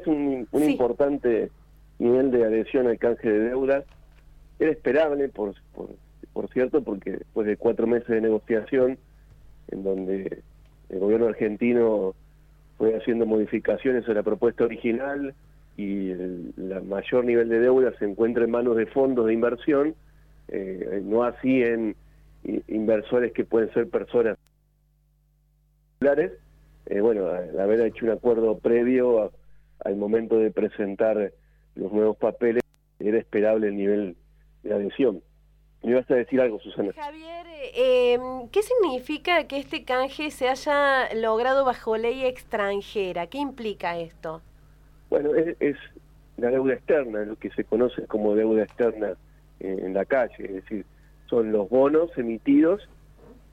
es un, importante nivel de adhesión al canje de deuda. Era esperable, por, por, cierto, porque después de cuatro meses de negociación, en donde el gobierno argentino fue haciendo modificaciones a la propuesta original y el mayor nivel de deuda se encuentra en manos de fondos de inversión, eh, no así en inversores que pueden ser personas eh, bueno, al haber hecho un acuerdo previo al momento de presentar los nuevos papeles, era esperable el nivel de adhesión. Me ibas a decir algo, Susana. Javier, eh, ¿qué significa que este canje se haya logrado bajo ley extranjera? ¿Qué implica esto? Bueno, es, la deuda externa, lo que se conoce como deuda externa en la calle, es decir, son los bonos emitidos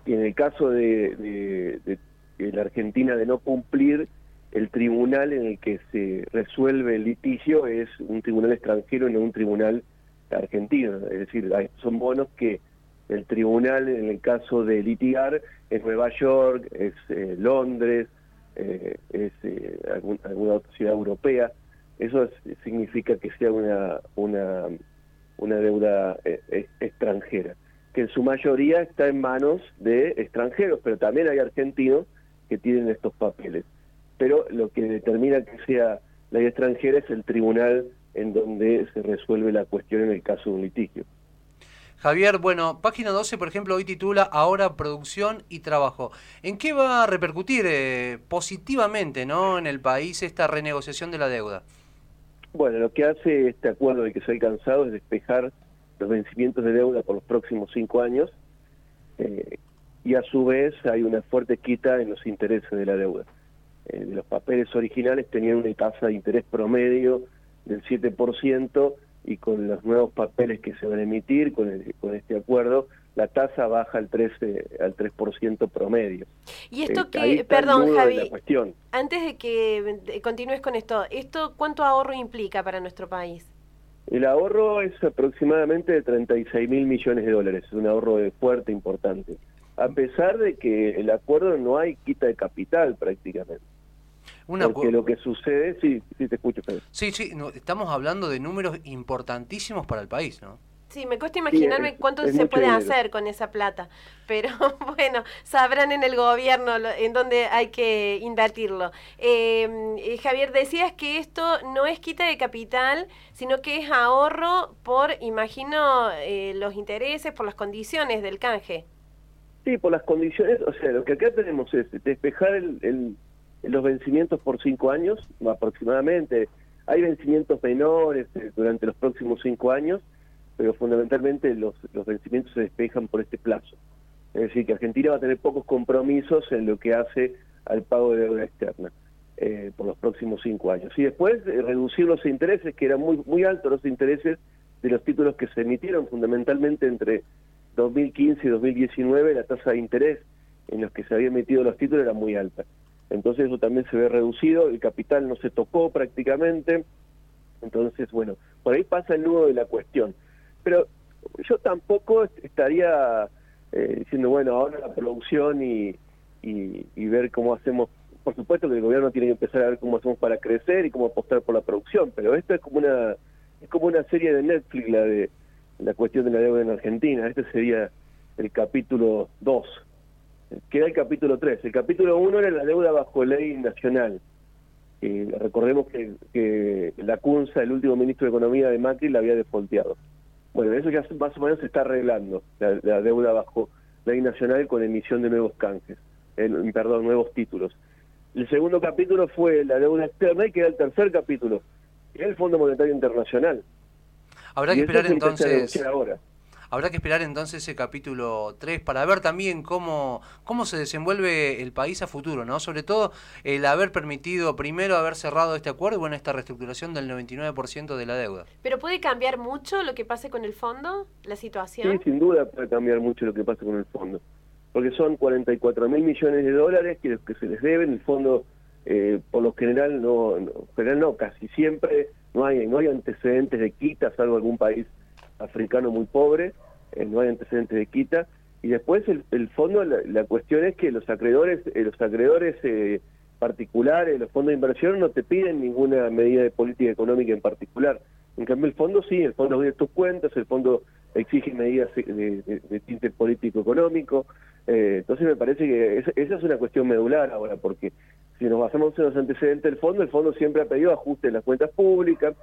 y en el caso de, la Argentina de no cumplir, el tribunal en el que se resuelve el litigio es un tribunal extranjero y no un tribunal argentino. Es decir, son bonos que el tribunal, en el caso de litigar, es Nueva York, es eh, Londres, eh, es eh, alguna otra ciudad europea. Eso significa que sea una, una, una deuda extranjera que en su mayoría está en manos de extranjeros, pero también hay argentinos que tienen estos papeles. Pero lo que determina que sea ley extranjera es el tribunal en donde se resuelve la cuestión en el caso de un litigio. Javier, bueno, página 12, por ejemplo, hoy titula Ahora producción y trabajo. ¿En qué va a repercutir eh, positivamente ¿no? en el país esta renegociación de la deuda? Bueno, lo que hace este acuerdo de que se ha alcanzado es despejar los vencimientos de deuda por los próximos cinco años eh, y a su vez hay una fuerte quita en los intereses de la deuda. Eh, los papeles originales tenían una tasa de interés promedio del 7% y con los nuevos papeles que se van a emitir con, con este acuerdo, la tasa baja al 13 al 3% promedio. Y esto eh, que, perdón Javi, antes de que continúes con esto, ¿esto cuánto ahorro implica para nuestro país? El ahorro es aproximadamente de 36 mil millones de dólares, es un ahorro de fuerte importante, a pesar de que el acuerdo no hay quita de capital prácticamente. Porque lo que sucede, sí, sí te escucho. Sí, sí, estamos hablando de números importantísimos para el país, ¿no? Sí, me cuesta imaginarme cuánto se puede hacer con esa plata, pero bueno, sabrán en el gobierno en dónde hay que invertirlo. Em, eh, Javier, decías que esto no es quita de capital, sino que es ahorro por, imagino, eh, los intereses, por las condiciones del canje. Sí, por las condiciones, o sea, lo que acá tenemos es despejar el, los vencimientos por cinco años aproximadamente. Hay vencimientos menores eh, durante los próximos cinco años pero fundamentalmente los, vencimientos se despejan por este plazo. Es decir, que Argentina va a tener pocos compromisos en lo que hace al pago de deuda externa eh, por los próximos cinco años. Y después eh, reducir los intereses, que eran muy, muy altos los intereses de los títulos que se emitieron, fundamentalmente entre 2015 y 2019, la tasa de interés en los que se habían emitido los títulos era muy alta. Entonces eso también se ve reducido, el capital no se tocó prácticamente, entonces bueno, por ahí pasa el nudo de la cuestión pero yo tampoco estaría eh, diciendo, bueno, ahora la producción y, y, ver cómo hacemos. Por supuesto que el gobierno tiene que empezar a ver cómo hacemos para crecer y cómo apostar por la producción, pero esto es como una es como una serie de Netflix la de la cuestión de la deuda en Argentina. Este sería el capítulo 2. Queda el capítulo 3. El capítulo 1 era la deuda bajo ley nacional. y recordemos que, que la CUNSA, el último ministro de Economía de Macri, la había defolteado. Bueno, eso ya más o menos se está arreglando, la, deuda bajo ley nacional con emisión de nuevos canjes, perdón, nuevos títulos. El segundo capítulo fue la deuda externa y queda el tercer capítulo, que el Fondo Monetario Internacional. Habrá que esperar entonces. Ahora. Habrá que esperar entonces ese capítulo 3 para ver también cómo, cómo se desenvuelve el país a futuro, ¿no? Sobre todo el haber permitido primero haber cerrado este acuerdo y bueno, esta reestructuración del 99% de la deuda. ¿Pero puede cambiar mucho lo que pase con el fondo, la situación? Sí, sin duda puede cambiar mucho lo que pase con el fondo. Porque son 44 mil millones de dólares que, que se les deben, el fondo eh, por lo general no, general no, casi siempre no hay, no hay antecedentes de quita, salvo algún país africano muy pobre, eh, no hay antecedentes de quita, y después el, fondo, la, cuestión es que los acreedores, eh, los acreedores eh, particulares, los fondos de inversión no te piden ninguna medida de política económica en particular. En cambio, el fondo sí, el fondo de tus cuentas, el fondo exige medidas de, tinte político-económico. Eh, entonces, me parece que esa, es una cuestión medular ahora, porque si nos basamos en los antecedentes del fondo, el fondo siempre ha pedido ajuste en las cuentas públicas,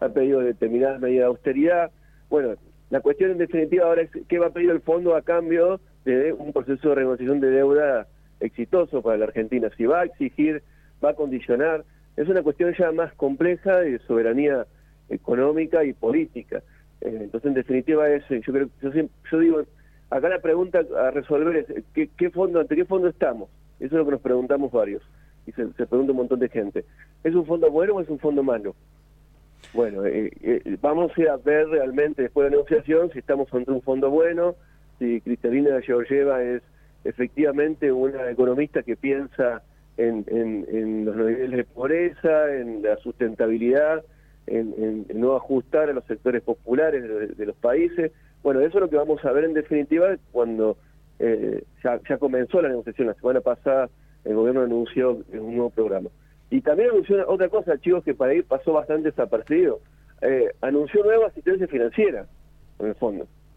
ha pedido determinadas medidas de austeridad. Bueno, la cuestión en definitiva ahora es qué va a pedir el fondo a cambio de un proceso de renegociación de deuda exitoso para la Argentina. Si va a exigir, va a condicionar, es una cuestión ya más compleja de soberanía económica y política. Eh, entonces, en definitiva, es, yo creo, yo, yo digo, acá la pregunta a resolver es ¿qué, qué fondo, ante qué fondo estamos? Eso es lo que nos preguntamos varios y se, pregunta un montón de gente. ¿Es un fondo bueno o es un fondo malo? Bueno, eh, eh, vamos a ver realmente después de la negociación si estamos ante un fondo bueno, si Cristalina Georgieva es efectivamente una economista que piensa en, los niveles de pobreza, en la sustentabilidad, en, no ajustar a los sectores populares de, los países. Bueno, eso es lo que vamos a ver en definitiva cuando eh, ya, ya comenzó la negociación. La semana pasada el gobierno anunció un nuevo programa. Y también anunció otra cosa, chicos, que para ahí pasó bastante desapercibido. Eh, anunció nueva asistencia financiera, en el fondo.